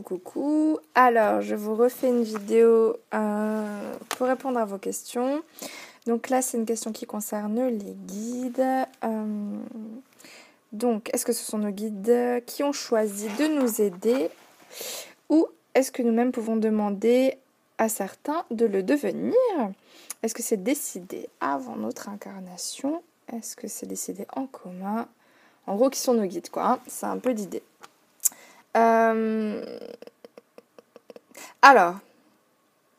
Coucou. Alors, je vous refais une vidéo euh, pour répondre à vos questions. Donc là, c'est une question qui concerne les guides. Euh, donc, est-ce que ce sont nos guides qui ont choisi de nous aider ou est-ce que nous-mêmes pouvons demander à certains de le devenir? Est-ce que c'est décidé avant notre incarnation? Est-ce que c'est décidé en commun? En gros, qui sont nos guides, quoi? C'est un peu l'idée. Euh, alors,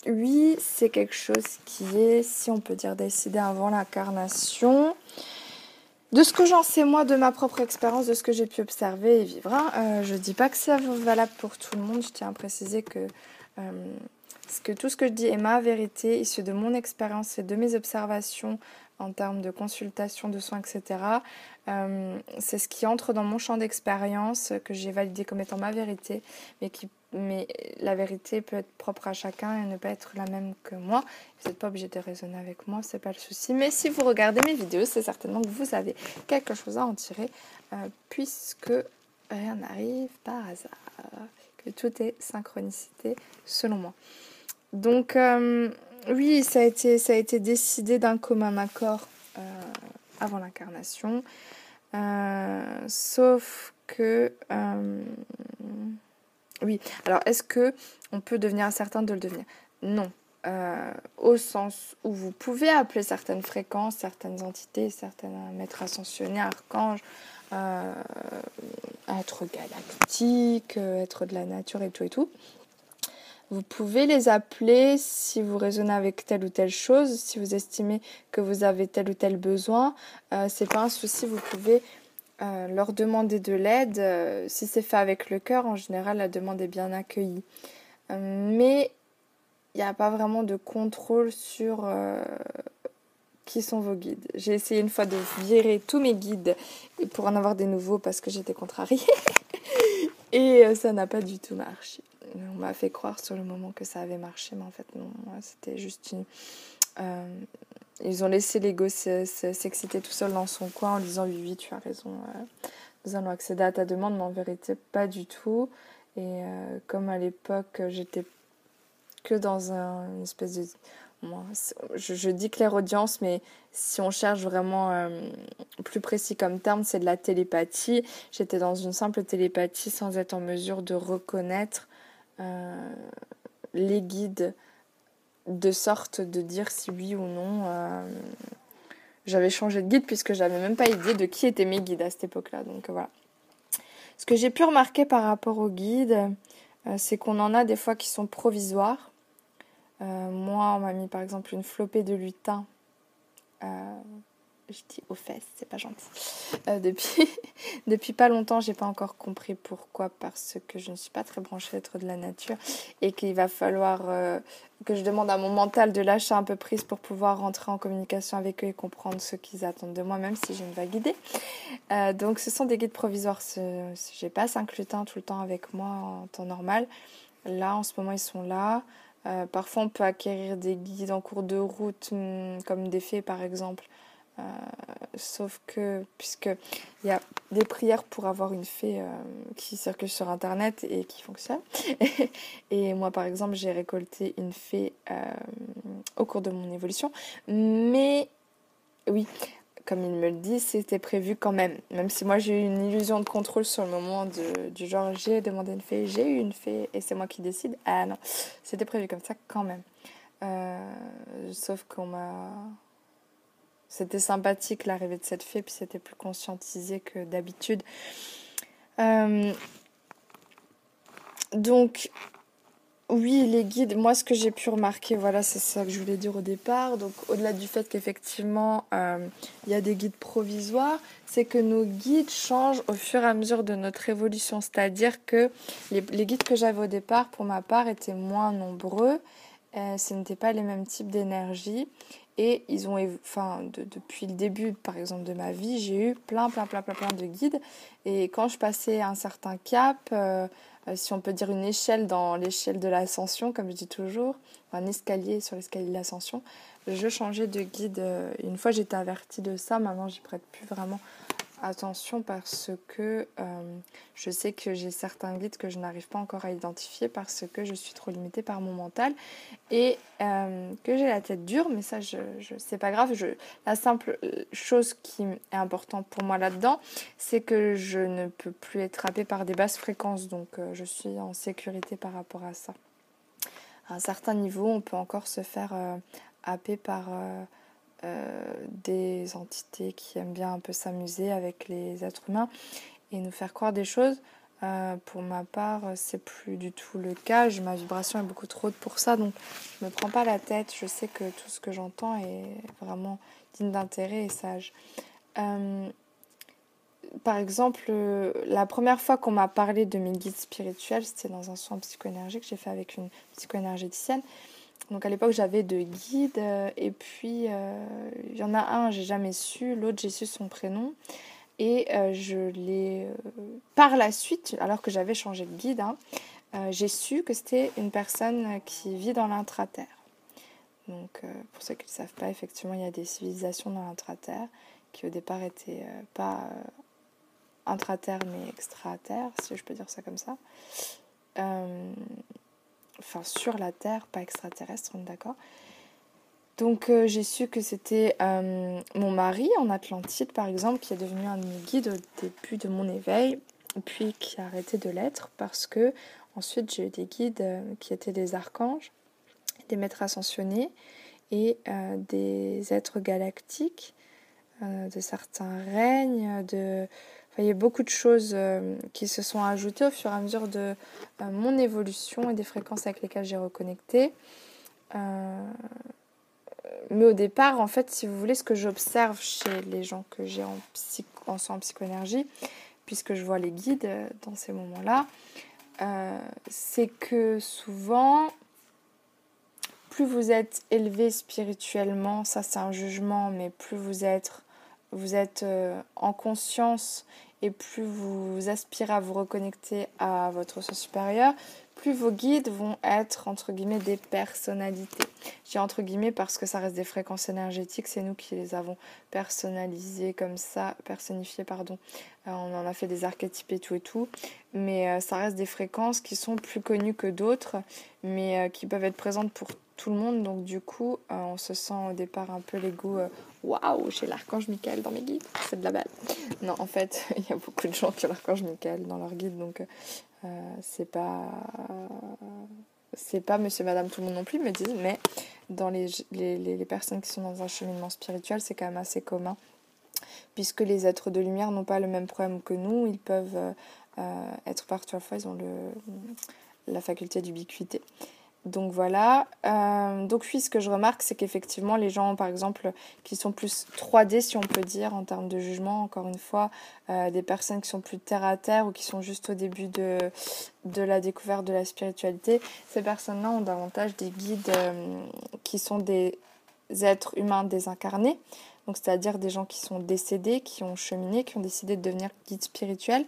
oui, c'est quelque chose qui est, si on peut dire, décidé avant l'incarnation. De ce que j'en sais moi, de ma propre expérience, de ce que j'ai pu observer et vivre, hein, euh, je ne dis pas que c'est valable pour tout le monde. Je tiens à préciser que, euh, que tout ce que je dis est ma vérité, issue de mon expérience et de mes observations en termes de consultation, de soins, etc. Euh, c'est ce qui entre dans mon champ d'expérience, que j'ai validé comme étant ma vérité, mais, qui, mais la vérité peut être propre à chacun et ne pas être la même que moi. Vous n'êtes pas obligé de raisonner avec moi, c'est pas le souci. Mais si vous regardez mes vidéos, c'est certainement que vous avez quelque chose à en tirer, euh, puisque rien n'arrive par hasard, que tout est synchronicité selon moi. Donc, euh, oui, ça a été, ça a été décidé d'un commun accord euh, avant l'incarnation. Euh, sauf que. Euh, oui, alors est-ce que on peut devenir certain de le devenir? Non. au sens où vous pouvez appeler certaines fréquences, certaines entités, certains maîtres ascensionnés, archanges, être galactique, être de la nature et tout et tout. Vous pouvez les appeler si vous raisonnez avec telle ou telle chose, si vous estimez que vous avez tel ou tel besoin. Euh, c'est pas un souci, vous pouvez euh, leur demander de l'aide. Euh, si c'est fait avec le cœur, en général, la demande est bien accueillie. mais il n'y a pas vraiment de contrôle sur qui sont vos guides. J'ai essayé une fois de virer tous mes guides pour en avoir des nouveaux parce que j'étais contrariée. Et ça n'a pas du tout marché. On m'a fait croire sur le moment que ça avait marché, mais en fait non, c'était juste une... Euh, ils ont laissé l'ego s'exciter tout seul dans son coin en disant oui, oui, tu as raison, euh, nous allons accéder à ta demande, mais en vérité pas du tout. Et euh, comme à l'époque j'étais que dans un, une espèce de... je, dis clairaudience, mais si on cherche vraiment plus précis comme terme, c'est de la télépathie. J'étais dans une simple télépathie sans être en mesure de reconnaître euh, les guides de sorte de dire si oui ou non euh, j'avais changé de guide puisque j'avais même pas idée de qui étaient mes guides à cette époque-là. Donc voilà. Ce que j'ai pu remarquer par rapport aux guides, euh, c'est qu'on en a des fois qui sont provisoires. Moi, on m'a mis par exemple une flopée de lutin je dis aux fesses, c'est pas gentil. Euh, depuis, depuis pas longtemps, j'ai pas encore compris pourquoi, parce que je ne suis pas très branchée être de la nature et qu'il va falloir euh, que je demande à mon mental de lâcher un peu prise pour pouvoir rentrer en communication avec eux et comprendre ce qu'ils attendent de moi, même si je ne vais guider. Euh, donc, ce sont des guides provisoires. J'ai pas cinq lutins tout le temps avec moi en temps normal. Là, en ce moment, ils sont là. Parfois, on peut acquérir des guides en cours de route, hmm, comme des fées par exemple. Euh, sauf que, puisqu'il y a des prières pour avoir une fée euh, qui circule sur Internet et qui fonctionne. et moi, par exemple, j'ai récolté une fée euh, au cours de mon évolution. Mais oui, comme il me le dit, c'était prévu quand même. Même si moi j'ai eu une illusion de contrôle sur le moment du genre j'ai demandé une fée, j'ai eu une fée et c'est moi qui décide. Ah non, c'était prévu comme ça quand même. sauf qu'on m'a c'était sympathique l'arrivée de cette fée, puis c'était plus conscientisé que d'habitude. Euh, donc, oui, les guides, moi ce que j'ai pu remarquer, voilà, c'est ça que je voulais dire au départ. Donc, au-delà du fait qu'effectivement, euh, il y a des guides provisoires, c'est que nos guides changent au fur et à mesure de notre évolution. C'est-à-dire que les, guides que j'avais au départ, pour ma part, étaient moins nombreux. Euh, ce n'étaient pas les mêmes types d'énergie. Et ils ont, enfin, depuis le début, par exemple, de ma vie, j'ai eu plein, plein, plein, plein, plein de guides. Et quand je passais un certain cap, euh, si on peut dire une échelle dans l'échelle de l'ascension, comme je dis toujours, un escalier sur l'escalier de l'ascension, je changeais de guide. Euh, une fois, j'étais avertie de ça. Maintenant, j'y prête plus vraiment attention parce que euh, je sais que j'ai certains guides que je n'arrive pas encore à identifier parce que je suis trop limitée par mon mental et euh, que j'ai la tête dure, mais ça, je, c'est pas grave. Je, la simple chose qui est importante pour moi là-dedans, c'est que je ne peux plus être happée par des basses fréquences, donc je suis en sécurité par rapport à ça. À un certain niveau, on peut encore se faire happer par euh, des entités qui aiment bien un peu s'amuser avec les êtres humains et nous faire croire des choses. Euh, pour ma part, c'est plus du tout le cas. Ma vibration est beaucoup trop haute pour ça, donc je me prends pas la tête. Je sais que tout ce que j'entends est vraiment digne d'intérêt et sage. Euh, par exemple, la première fois qu'on m'a parlé de mes guides spirituels, c'était dans un soin psychoénergique que j'ai fait avec une psychoénergéticienne. Donc à l'époque, j'avais deux guides euh, et puis euh, il y en a un, j'ai jamais su, l'autre, j'ai su son prénom. Et euh, je l'ai par la suite, alors que j'avais changé de guide, hein, j'ai su que c'était une personne qui vit dans l'intraterre. Donc pour ceux qui ne savent pas, effectivement, il y a des civilisations dans l'intraterre qui au départ étaient pas intraterre mais extraterre, si je peux dire ça comme ça enfin sur la Terre, pas extraterrestre, on est d'accord. Donc euh, j'ai su que c'était euh, mon mari en Atlantide par exemple qui est devenu un de mes guides au début de mon éveil, puis qui a arrêté de l'être parce que ensuite j'ai eu des guides euh, qui étaient des archanges, des maîtres ascensionnés et des êtres galactiques, de certains règnes, de il y a beaucoup de choses euh, qui se sont ajoutées au fur et à mesure de euh, mon évolution et des fréquences avec lesquelles j'ai reconnecté. Euh, mais au départ, en fait, si vous voulez, ce que j'observe chez les gens que j'ai en, psych en, en psychoénergie, puisque je vois les guides dans ces moments-là, c'est que souvent, plus vous êtes élevé spirituellement, ça c'est un jugement, mais plus vous êtes vous êtes euh, en conscience et plus vous aspirez à vous reconnecter à votre soi supérieur, plus vos guides vont être entre guillemets des personnalités. J'ai entre guillemets parce que ça reste des fréquences énergétiques, c'est nous qui les avons personnalisées comme ça, personnifiées pardon. Euh, on en a fait des archétypes et tout et tout, mais euh, ça reste des fréquences qui sont plus connues que d'autres, mais qui peuvent être présentes pour tout le monde. Donc du coup, on se sent au départ un peu l'ego waouh, j'ai l'archange Michael dans mes guides, c'est de la balle. Non, en fait, il y a beaucoup de gens qui ont l'archange Michael dans leur guide, donc euh, c'est pas. C'est pas monsieur, madame, tout le monde non plus, me disent, mais dans les, personnes qui sont dans un cheminement spirituel, c'est quand même assez commun. Puisque les êtres de lumière n'ont pas le même problème que nous, ils peuvent euh, euh, être partout à fois, ils ont la faculté d'ubiquité. Donc voilà. Euh, donc oui, ce que je remarque, c'est qu'effectivement, les gens, par exemple, qui sont plus 3D, si on peut dire, en termes de jugement, encore une fois, euh, des personnes qui sont plus terre à terre ou qui sont juste au début de, la découverte de la spiritualité, ces personnes-là ont davantage des guides euh, qui sont des êtres humains désincarnés. Donc c'est-à-dire des gens qui sont décédés, qui ont cheminé, qui ont décidé de devenir guides spirituels.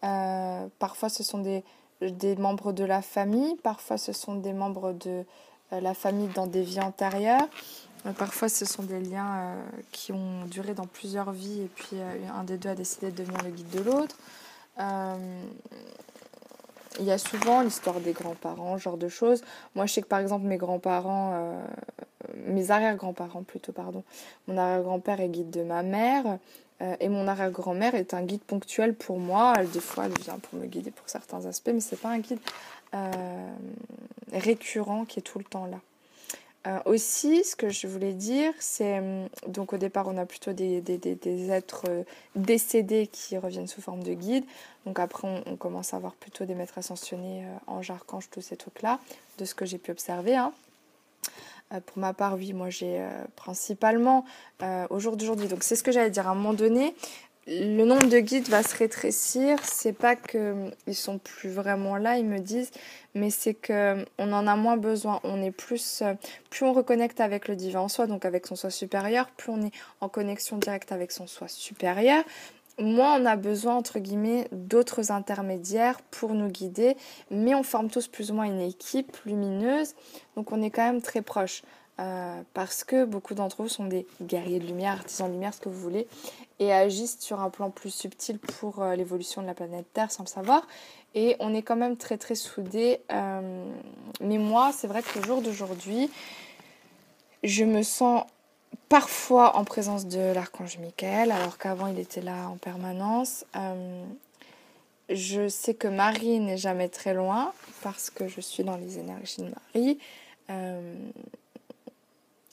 parfois, ce sont des des membres de la famille, parfois ce sont des membres de euh, la famille dans des vies antérieures, euh, parfois ce sont des liens euh, qui ont duré dans plusieurs vies et puis un des deux a décidé de devenir le guide de l'autre. il y a souvent l'histoire des grands-parents, genre de choses. Moi, je sais que par exemple, mes grands-parents, mes arrière-grands-parents plutôt, pardon, mon arrière-grand-père est guide de ma mère. Euh, et mon arrière-grand-mère est un guide ponctuel pour moi. Elle, des fois, elle vient pour me guider pour certains aspects, mais ce n'est pas un guide euh, récurrent qui est tout le temps là. Euh, aussi, ce que je voulais dire, c'est donc au départ, on a plutôt des, des, des, êtres décédés qui reviennent sous forme de guide. Donc après, on, commence à avoir plutôt des maîtres ascensionnés, anges, archanges, tous ces trucs-là, de ce que j'ai pu observer. Hein. Euh, pour ma part, oui, moi j'ai euh, principalement euh, au jour d'aujourd'hui, donc c'est ce que j'allais dire, à un moment donné, le nombre de guides va se rétrécir. C'est pas qu'ils sont plus vraiment là, ils me disent, mais c'est qu'on en a moins besoin. On est plus, plus on reconnecte avec le divin en soi, donc avec son soi supérieur, plus on est en connexion directe avec son soi supérieur, moins on a besoin, entre guillemets, d'autres intermédiaires pour nous guider, mais on forme tous plus ou moins une équipe lumineuse, donc on est quand même très proche. parce que beaucoup d'entre vous sont des guerriers de lumière, artisans de lumière, ce que vous voulez, et agissent sur un plan plus subtil pour l'évolution de la planète Terre sans le savoir. Et on est quand même très très soudés. mais moi, c'est vrai que le jour d'aujourd'hui, je me sens parfois en présence de l'archange Michael, alors qu'avant il était là en permanence. Euh, je sais que Marie n'est jamais très loin parce que je suis dans les énergies de Marie. Euh,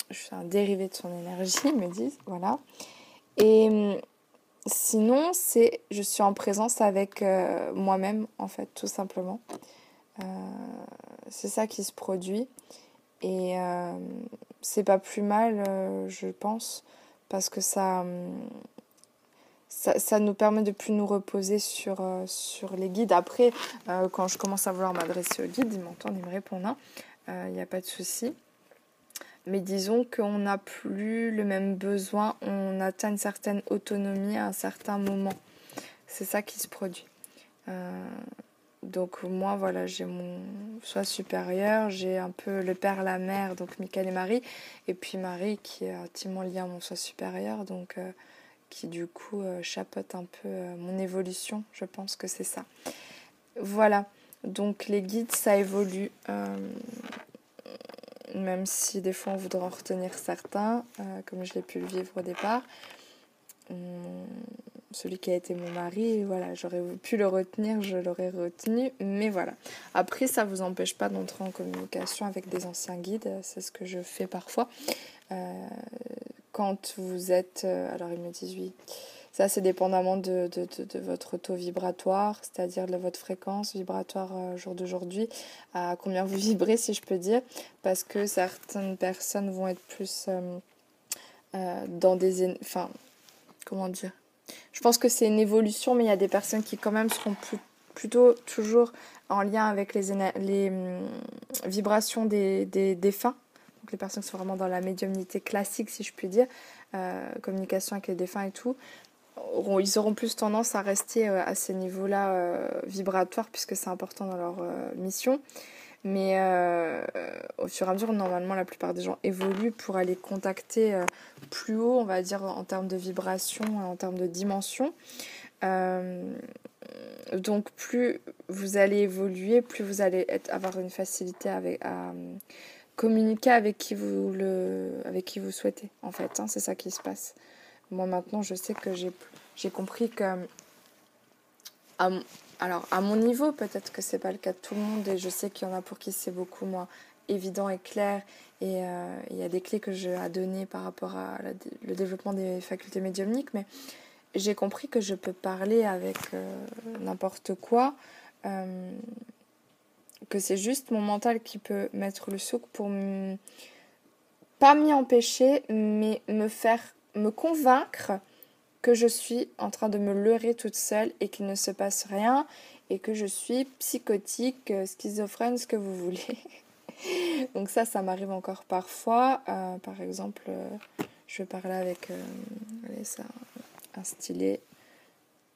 je suis un dérivé de son énergie, me disent, voilà. Et sinon, c'est je suis en présence avec euh, moi-même, en fait, tout simplement. c'est ça qui se produit. Et c'est pas plus mal, euh, je pense, parce que ça, ça, ça, nous permet de plus nous reposer sur, euh, sur les guides. Après, euh, quand je commence à vouloir m'adresser aux guides, ils m'entendent, ils me répondent, il hein. n'y a pas de souci. Mais disons qu'on n'a plus le même besoin, on atteint une certaine autonomie à un certain moment. C'est ça qui se produit. Donc moi, voilà, j'ai mon soi supérieur, j'ai un peu le père, la mère, donc Michael et Marie, et puis Marie qui est intimement liée à mon soi supérieur, donc euh, qui du coup euh, chapeaute un peu euh, mon évolution, je pense que c'est ça. Voilà, donc les guides, ça évolue, même si des fois on voudrait en retenir certains, comme je l'ai pu le vivre au départ. Hum, celui qui a été mon mari, voilà, j'aurais pu le retenir, je l'aurais retenu, mais voilà. Après, ça ne vous empêche pas d'entrer en communication avec des anciens guides, c'est ce que je fais parfois. Euh, quand vous êtes, euh, alors ils me disent oui, ça c'est dépendamment de, de, de, votre taux vibratoire, c'est-à-dire de votre fréquence vibratoire euh, jour d'aujourd'hui, à combien vous vibrez si je peux dire, parce que certaines personnes vont être plus dans des... Enfin, comment dire je pense que c'est une évolution, mais il y a des personnes qui quand même seront plutôt toujours en lien avec les, hum, vibrations des, des défunts. Donc les personnes qui sont vraiment dans la médiumnité classique, si je puis dire, euh, communication avec les défunts et tout, ils auront plus tendance à rester euh, à ces niveaux-là euh, vibratoires puisque c'est important dans leur mission. Mais euh, au fur et à mesure, normalement, la plupart des gens évoluent pour aller contacter euh, plus haut, on va dire, en termes de vibration, en termes de dimension. Euh, donc, plus vous allez évoluer, plus vous allez avoir une facilité à communiquer avec qui vous, le, avec qui vous souhaitez, en fait. Hein, c'est ça qui se passe. Moi, maintenant, je sais que j'ai compris que alors, à mon niveau, peut-être que c'est pas le cas de tout le monde, et je sais qu'il y en a pour qui c'est beaucoup moins évident et clair, et euh, il y a des clés que j'ai à donner par rapport à le développement des facultés médiumniques, mais j'ai compris que je peux parler avec euh, n'importe quoi, euh, que c'est juste mon mental qui peut mettre le souk pour pas m'y empêcher, mais me faire me convaincre que je suis en train de me leurrer toute seule et qu'il ne se passe rien et que je suis psychotique, euh, schizophrène, ce que vous voulez. Donc ça, ça m'arrive encore parfois. Euh, par exemple, euh, je parler avec ça, un stylet.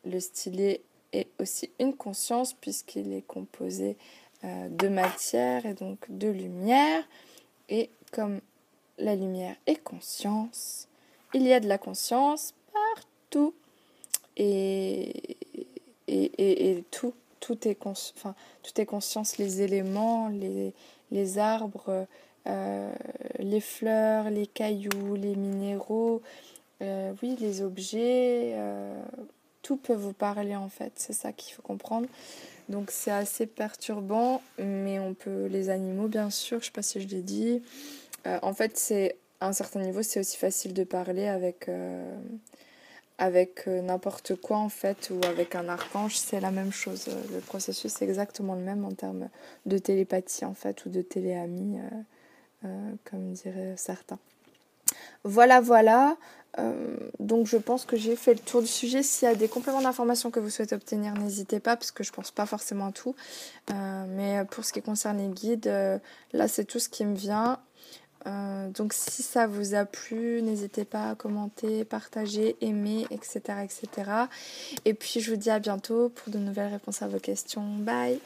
Le stylet est aussi une conscience puisqu'il est composé de matière et donc de lumière. Et comme la lumière est conscience, il y a de la conscience et, tout, tout est, tout est conscience, les éléments, les, les arbres, euh, les fleurs, les cailloux, les minéraux, euh, oui, les objets, euh, tout peut vous parler en fait, c'est ça qu'il faut comprendre. Donc c'est assez perturbant, mais on peut, les animaux bien sûr, je sais pas si je l'ai dit, en fait c'est à un certain niveau c'est aussi facile de parler avec avec euh, n'importe quoi en fait ou avec un archange, c'est la même chose. Le processus est exactement le même en termes de télépathie en fait ou de téléamie, euh, euh, comme diraient certains. Voilà, voilà. donc je pense que j'ai fait le tour du sujet. S'il y a des compléments d'informations que vous souhaitez obtenir, n'hésitez pas parce que je pense pas forcément à tout. mais pour ce qui concerne les guides, là c'est tout ce qui me vient. Euh, donc si ça vous a plu, n'hésitez pas à commenter, partager, aimer, etc., etc. Et puis je vous dis à bientôt pour de nouvelles réponses à vos questions. Bye